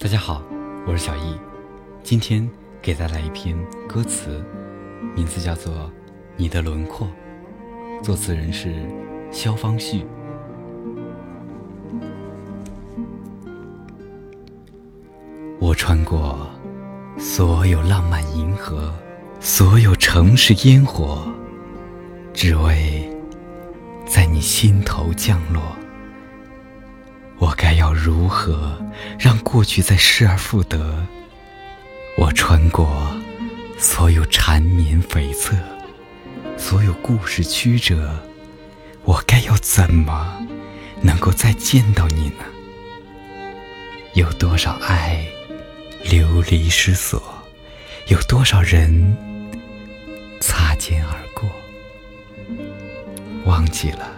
大家好，我是小易，今天给大家来一篇歌词，名字叫做《你的轮廓》，作词人是肖方旭。我穿过所有浪漫银河，所有城市烟火，只为在你心头降落。我该要如何让过去再失而复得？我穿过所有缠绵悱恻，所有故事曲折，我该要怎么能够再见到你呢？有多少爱流离失所？有多少人擦肩而过？忘记了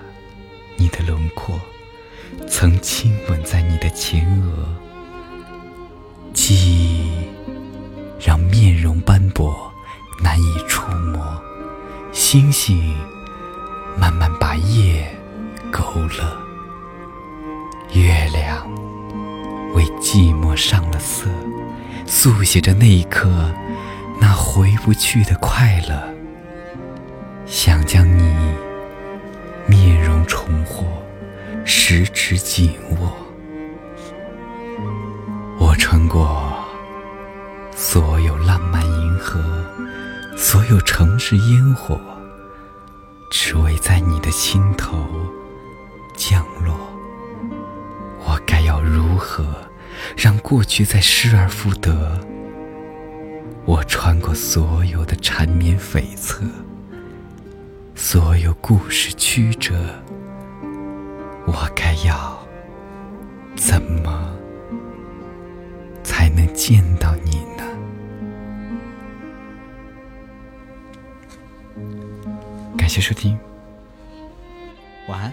你的轮廓。曾亲吻在你的前额，记忆让面容斑驳，难以触摸。星星慢慢把夜勾勒，月亮为寂寞上了色，速写着那一刻那回不去的快乐。想将你面容重获。十指紧握，我穿过所有浪漫银河，所有城市烟火，只为在你的心头降落。我该要如何让过去再失而复得？我穿过所有的缠绵悱恻，所有故事曲折。我该要怎么才能见到你呢？感谢收听，晚安。